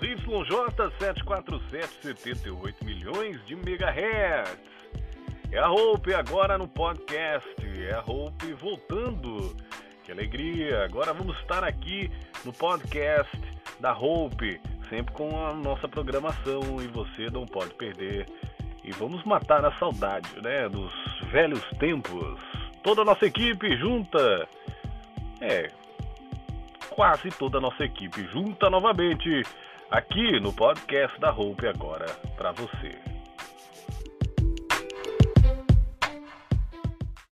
ZYJ 747 78 milhões de megahertz. É a Hope agora no podcast. É a Hope voltando. Que alegria! Agora vamos estar aqui no podcast da Hope, sempre com a nossa programação e você não pode perder. E vamos matar a saudade, né, dos velhos tempos. Toda a nossa equipe junta. É, quase toda a nossa equipe junta novamente aqui no podcast da Hope agora para você.